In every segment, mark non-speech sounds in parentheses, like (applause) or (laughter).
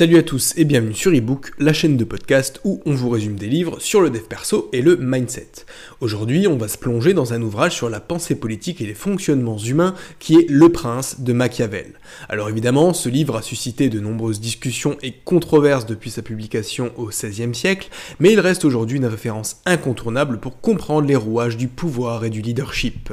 Salut à tous et bienvenue sur eBook, la chaîne de podcast où on vous résume des livres sur le dev perso et le mindset. Aujourd'hui, on va se plonger dans un ouvrage sur la pensée politique et les fonctionnements humains qui est Le Prince de Machiavel. Alors évidemment, ce livre a suscité de nombreuses discussions et controverses depuis sa publication au XVIe siècle, mais il reste aujourd'hui une référence incontournable pour comprendre les rouages du pouvoir et du leadership.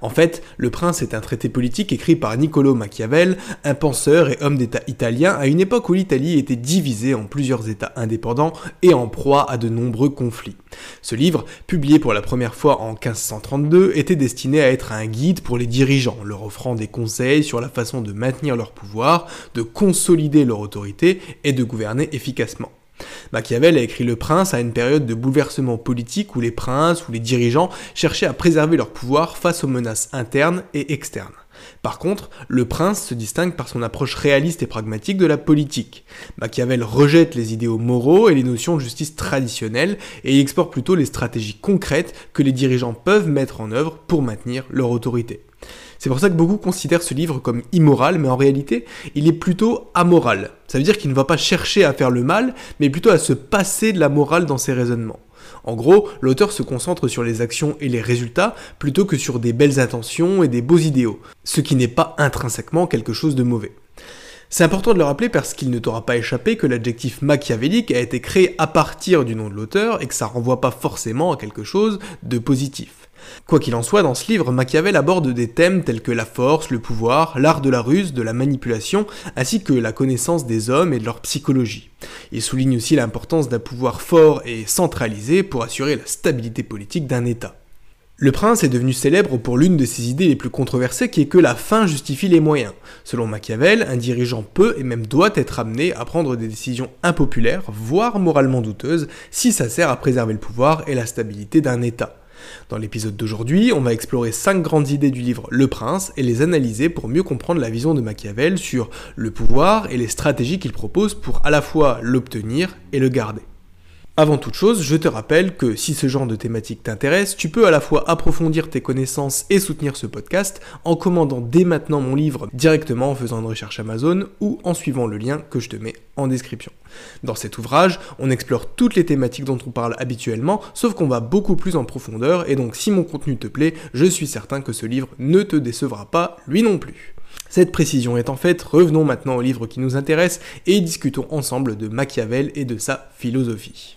En fait, Le Prince est un traité politique écrit par Niccolo Machiavel, un penseur et homme d'État italien à une époque où l'Italie était divisée en plusieurs États indépendants et en proie à de nombreux conflits. Ce livre, publié pour la première fois en 1532, était destiné à être un guide pour les dirigeants, leur offrant des conseils sur la façon de maintenir leur pouvoir, de consolider leur autorité et de gouverner efficacement. Machiavel a écrit Le Prince à une période de bouleversement politique où les princes ou les dirigeants cherchaient à préserver leur pouvoir face aux menaces internes et externes. Par contre, le prince se distingue par son approche réaliste et pragmatique de la politique. Machiavel rejette les idéaux moraux et les notions de justice traditionnelles et explore plutôt les stratégies concrètes que les dirigeants peuvent mettre en œuvre pour maintenir leur autorité. C'est pour ça que beaucoup considèrent ce livre comme immoral, mais en réalité, il est plutôt amoral. Ça veut dire qu'il ne va pas chercher à faire le mal, mais plutôt à se passer de la morale dans ses raisonnements. En gros, l'auteur se concentre sur les actions et les résultats plutôt que sur des belles intentions et des beaux idéaux, ce qui n'est pas intrinsèquement quelque chose de mauvais. C'est important de le rappeler parce qu'il ne t'aura pas échappé que l'adjectif machiavélique a été créé à partir du nom de l'auteur et que ça renvoie pas forcément à quelque chose de positif. Quoi qu'il en soit, dans ce livre, Machiavel aborde des thèmes tels que la force, le pouvoir, l'art de la ruse, de la manipulation, ainsi que la connaissance des hommes et de leur psychologie. Il souligne aussi l'importance d'un pouvoir fort et centralisé pour assurer la stabilité politique d'un État. Le prince est devenu célèbre pour l'une de ses idées les plus controversées qui est que la fin justifie les moyens. Selon Machiavel, un dirigeant peut et même doit être amené à prendre des décisions impopulaires, voire moralement douteuses, si ça sert à préserver le pouvoir et la stabilité d'un État. Dans l'épisode d'aujourd'hui, on va explorer 5 grandes idées du livre Le Prince et les analyser pour mieux comprendre la vision de Machiavel sur le pouvoir et les stratégies qu'il propose pour à la fois l'obtenir et le garder. Avant toute chose, je te rappelle que si ce genre de thématique t'intéresse, tu peux à la fois approfondir tes connaissances et soutenir ce podcast en commandant dès maintenant mon livre directement en faisant une recherche Amazon ou en suivant le lien que je te mets en description. Dans cet ouvrage, on explore toutes les thématiques dont on parle habituellement, sauf qu'on va beaucoup plus en profondeur et donc si mon contenu te plaît, je suis certain que ce livre ne te décevra pas lui non plus. Cette précision étant faite, revenons maintenant au livre qui nous intéresse et discutons ensemble de Machiavel et de sa philosophie.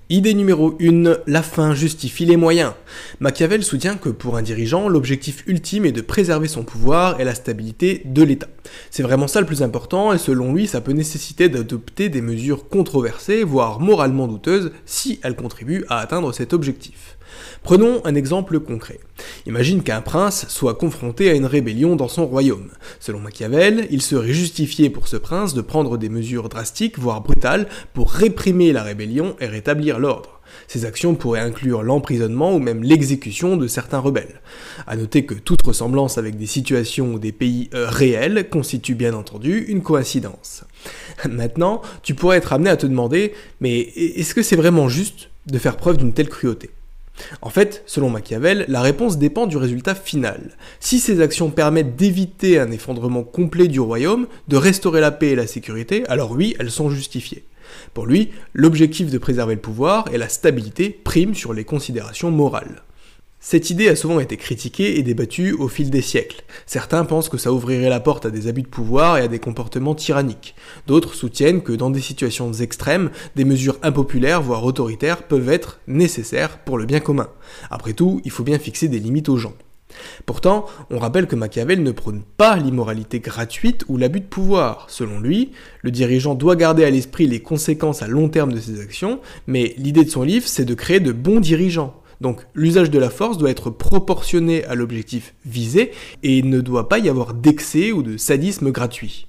Idée numéro 1, la fin justifie les moyens. Machiavel soutient que pour un dirigeant, l'objectif ultime est de préserver son pouvoir et la stabilité de l'État. C'est vraiment ça le plus important et selon lui, ça peut nécessiter d'adopter des mesures controversées, voire moralement douteuses, si elles contribuent à atteindre cet objectif. Prenons un exemple concret. Imagine qu'un prince soit confronté à une rébellion dans son royaume. Selon Machiavel, il serait justifié pour ce prince de prendre des mesures drastiques, voire brutales, pour réprimer la rébellion et rétablir l'ordre. Ces actions pourraient inclure l'emprisonnement ou même l'exécution de certains rebelles. A noter que toute ressemblance avec des situations ou des pays euh, réels constitue bien entendu une coïncidence. (laughs) Maintenant, tu pourrais être amené à te demander, mais est-ce que c'est vraiment juste de faire preuve d'une telle cruauté? En fait, selon Machiavel, la réponse dépend du résultat final. Si ces actions permettent d'éviter un effondrement complet du royaume, de restaurer la paix et la sécurité, alors oui, elles sont justifiées. Pour lui, l'objectif de préserver le pouvoir et la stabilité prime sur les considérations morales. Cette idée a souvent été critiquée et débattue au fil des siècles. Certains pensent que ça ouvrirait la porte à des abus de pouvoir et à des comportements tyranniques. D'autres soutiennent que dans des situations extrêmes, des mesures impopulaires, voire autoritaires, peuvent être nécessaires pour le bien commun. Après tout, il faut bien fixer des limites aux gens. Pourtant, on rappelle que Machiavel ne prône pas l'immoralité gratuite ou l'abus de pouvoir. Selon lui, le dirigeant doit garder à l'esprit les conséquences à long terme de ses actions, mais l'idée de son livre, c'est de créer de bons dirigeants. Donc l'usage de la force doit être proportionné à l'objectif visé et il ne doit pas y avoir d'excès ou de sadisme gratuit.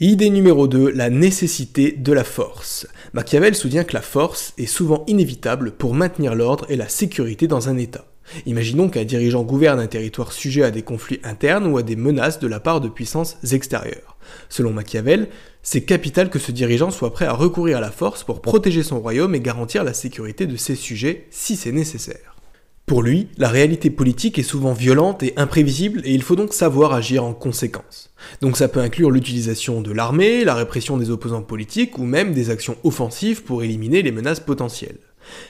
Idée numéro 2, la nécessité de la force. Machiavel soutient que la force est souvent inévitable pour maintenir l'ordre et la sécurité dans un État. Imaginons qu'un dirigeant gouverne un territoire sujet à des conflits internes ou à des menaces de la part de puissances extérieures. Selon Machiavel, c'est capital que ce dirigeant soit prêt à recourir à la force pour protéger son royaume et garantir la sécurité de ses sujets si c'est nécessaire. Pour lui, la réalité politique est souvent violente et imprévisible et il faut donc savoir agir en conséquence. Donc ça peut inclure l'utilisation de l'armée, la répression des opposants politiques ou même des actions offensives pour éliminer les menaces potentielles.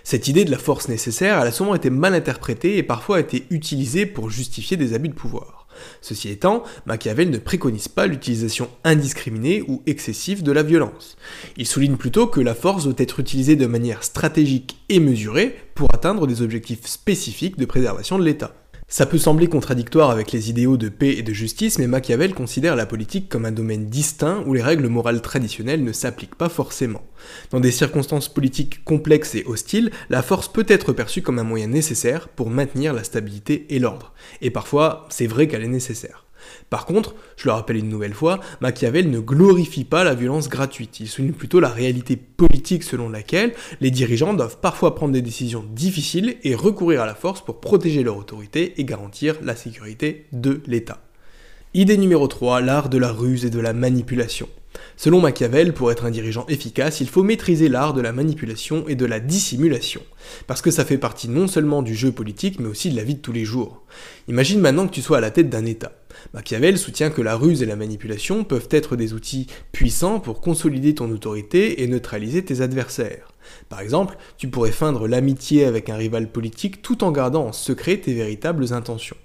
Cette idée de la force nécessaire, a souvent été mal interprétée et parfois été utilisée pour justifier des abus de pouvoir. Ceci étant, Machiavel ne préconise pas l'utilisation indiscriminée ou excessive de la violence. Il souligne plutôt que la force doit être utilisée de manière stratégique et mesurée pour atteindre des objectifs spécifiques de préservation de l'État. Ça peut sembler contradictoire avec les idéaux de paix et de justice, mais Machiavel considère la politique comme un domaine distinct où les règles morales traditionnelles ne s'appliquent pas forcément. Dans des circonstances politiques complexes et hostiles, la force peut être perçue comme un moyen nécessaire pour maintenir la stabilité et l'ordre. Et parfois, c'est vrai qu'elle est nécessaire. Par contre, je le rappelle une nouvelle fois, Machiavel ne glorifie pas la violence gratuite, il souligne plutôt la réalité politique selon laquelle les dirigeants doivent parfois prendre des décisions difficiles et recourir à la force pour protéger leur autorité et garantir la sécurité de l'État. Idée numéro 3, l'art de la ruse et de la manipulation. Selon Machiavel, pour être un dirigeant efficace, il faut maîtriser l'art de la manipulation et de la dissimulation, parce que ça fait partie non seulement du jeu politique, mais aussi de la vie de tous les jours. Imagine maintenant que tu sois à la tête d'un État. Machiavel soutient que la ruse et la manipulation peuvent être des outils puissants pour consolider ton autorité et neutraliser tes adversaires. Par exemple, tu pourrais feindre l'amitié avec un rival politique tout en gardant en secret tes véritables intentions.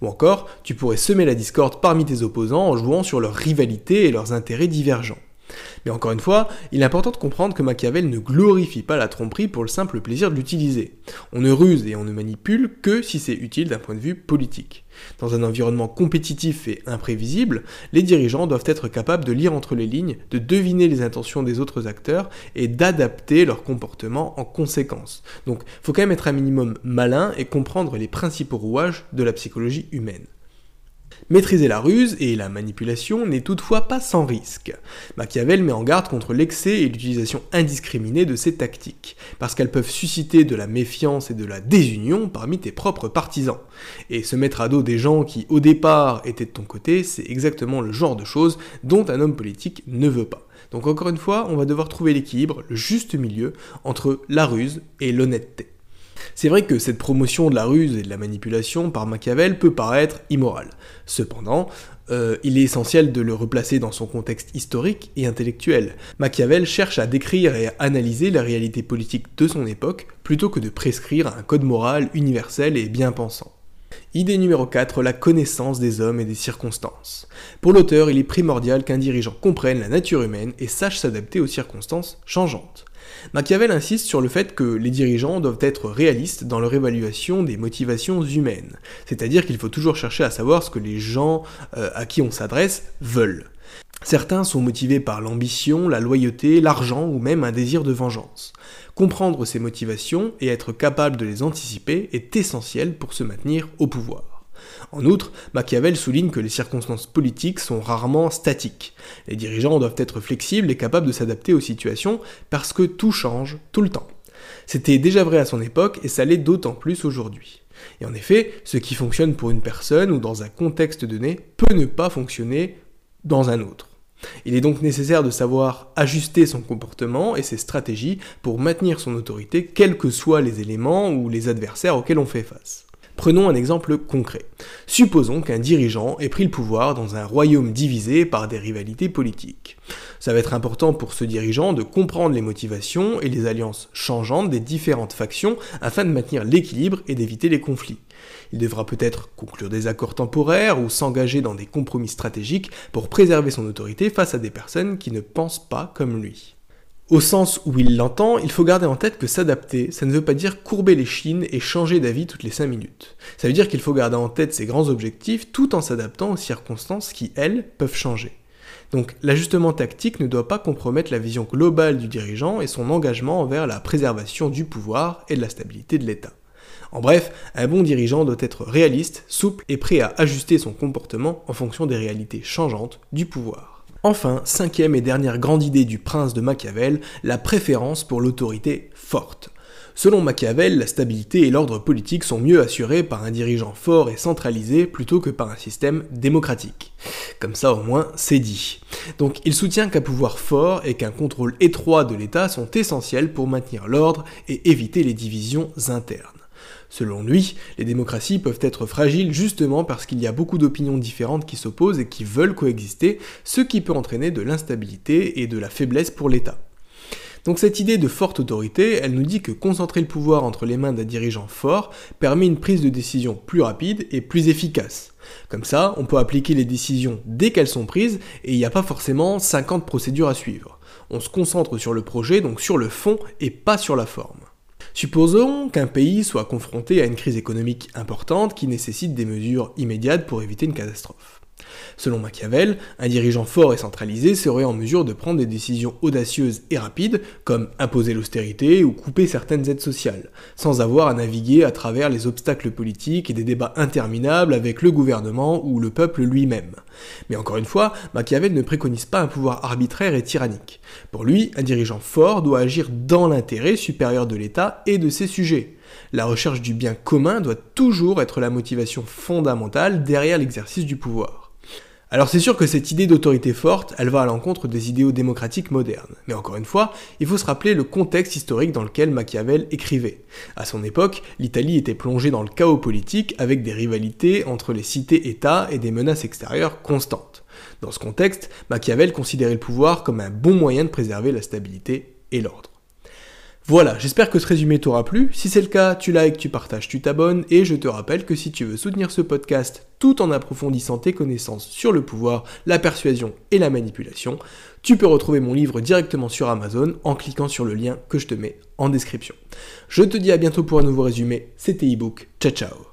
Ou encore, tu pourrais semer la discorde parmi tes opposants en jouant sur leur rivalité et leurs intérêts divergents. Mais encore une fois, il est important de comprendre que Machiavel ne glorifie pas la tromperie pour le simple plaisir de l'utiliser. On ne ruse et on ne manipule que si c'est utile d'un point de vue politique. Dans un environnement compétitif et imprévisible, les dirigeants doivent être capables de lire entre les lignes, de deviner les intentions des autres acteurs et d'adapter leur comportement en conséquence. Donc, faut quand même être un minimum malin et comprendre les principaux rouages de la psychologie humaine. Maîtriser la ruse et la manipulation n'est toutefois pas sans risque. Machiavel met en garde contre l'excès et l'utilisation indiscriminée de ces tactiques, parce qu'elles peuvent susciter de la méfiance et de la désunion parmi tes propres partisans. Et se mettre à dos des gens qui au départ étaient de ton côté, c'est exactement le genre de choses dont un homme politique ne veut pas. Donc encore une fois, on va devoir trouver l'équilibre, le juste milieu entre la ruse et l'honnêteté. C'est vrai que cette promotion de la ruse et de la manipulation par Machiavel peut paraître immorale. Cependant, euh, il est essentiel de le replacer dans son contexte historique et intellectuel. Machiavel cherche à décrire et à analyser la réalité politique de son époque plutôt que de prescrire un code moral universel et bien pensant. Idée numéro 4, la connaissance des hommes et des circonstances. Pour l'auteur, il est primordial qu'un dirigeant comprenne la nature humaine et sache s'adapter aux circonstances changeantes. Machiavel insiste sur le fait que les dirigeants doivent être réalistes dans leur évaluation des motivations humaines, c'est-à-dire qu'il faut toujours chercher à savoir ce que les gens euh, à qui on s'adresse veulent. Certains sont motivés par l'ambition, la loyauté, l'argent ou même un désir de vengeance. Comprendre ces motivations et être capable de les anticiper est essentiel pour se maintenir au pouvoir. En outre, Machiavel souligne que les circonstances politiques sont rarement statiques. Les dirigeants doivent être flexibles et capables de s'adapter aux situations parce que tout change tout le temps. C'était déjà vrai à son époque et ça l'est d'autant plus aujourd'hui. Et en effet, ce qui fonctionne pour une personne ou dans un contexte donné peut ne pas fonctionner dans un autre. Il est donc nécessaire de savoir ajuster son comportement et ses stratégies pour maintenir son autorité, quels que soient les éléments ou les adversaires auxquels on fait face. Prenons un exemple concret. Supposons qu'un dirigeant ait pris le pouvoir dans un royaume divisé par des rivalités politiques. Ça va être important pour ce dirigeant de comprendre les motivations et les alliances changeantes des différentes factions afin de maintenir l'équilibre et d'éviter les conflits. Il devra peut-être conclure des accords temporaires ou s'engager dans des compromis stratégiques pour préserver son autorité face à des personnes qui ne pensent pas comme lui. Au sens où il l'entend, il faut garder en tête que s'adapter, ça ne veut pas dire courber les chines et changer d'avis toutes les 5 minutes. Ça veut dire qu'il faut garder en tête ses grands objectifs tout en s'adaptant aux circonstances qui, elles, peuvent changer. Donc l'ajustement tactique ne doit pas compromettre la vision globale du dirigeant et son engagement envers la préservation du pouvoir et de la stabilité de l'État. En bref, un bon dirigeant doit être réaliste, souple et prêt à ajuster son comportement en fonction des réalités changeantes du pouvoir. Enfin, cinquième et dernière grande idée du prince de Machiavel, la préférence pour l'autorité forte. Selon Machiavel, la stabilité et l'ordre politique sont mieux assurés par un dirigeant fort et centralisé plutôt que par un système démocratique. Comme ça au moins c'est dit. Donc il soutient qu'un pouvoir fort et qu'un contrôle étroit de l'État sont essentiels pour maintenir l'ordre et éviter les divisions internes. Selon lui, les démocraties peuvent être fragiles justement parce qu'il y a beaucoup d'opinions différentes qui s'opposent et qui veulent coexister, ce qui peut entraîner de l'instabilité et de la faiblesse pour l'État. Donc cette idée de forte autorité, elle nous dit que concentrer le pouvoir entre les mains d'un dirigeant fort permet une prise de décision plus rapide et plus efficace. Comme ça, on peut appliquer les décisions dès qu'elles sont prises et il n'y a pas forcément 50 procédures à suivre. On se concentre sur le projet, donc sur le fond et pas sur la forme. Supposons qu'un pays soit confronté à une crise économique importante qui nécessite des mesures immédiates pour éviter une catastrophe. Selon Machiavel, un dirigeant fort et centralisé serait en mesure de prendre des décisions audacieuses et rapides, comme imposer l'austérité ou couper certaines aides sociales, sans avoir à naviguer à travers les obstacles politiques et des débats interminables avec le gouvernement ou le peuple lui-même. Mais encore une fois, Machiavel ne préconise pas un pouvoir arbitraire et tyrannique. Pour lui, un dirigeant fort doit agir dans l'intérêt supérieur de l'État et de ses sujets. La recherche du bien commun doit toujours être la motivation fondamentale derrière l'exercice du pouvoir. Alors c'est sûr que cette idée d'autorité forte, elle va à l'encontre des idéaux démocratiques modernes. Mais encore une fois, il faut se rappeler le contexte historique dans lequel Machiavel écrivait. À son époque, l'Italie était plongée dans le chaos politique avec des rivalités entre les cités-États et des menaces extérieures constantes. Dans ce contexte, Machiavel considérait le pouvoir comme un bon moyen de préserver la stabilité et l'ordre. Voilà, j'espère que ce résumé t'aura plu. Si c'est le cas, tu likes, tu partages, tu t'abonnes. Et je te rappelle que si tu veux soutenir ce podcast tout en approfondissant tes connaissances sur le pouvoir, la persuasion et la manipulation, tu peux retrouver mon livre directement sur Amazon en cliquant sur le lien que je te mets en description. Je te dis à bientôt pour un nouveau résumé. C'était ebook. Ciao ciao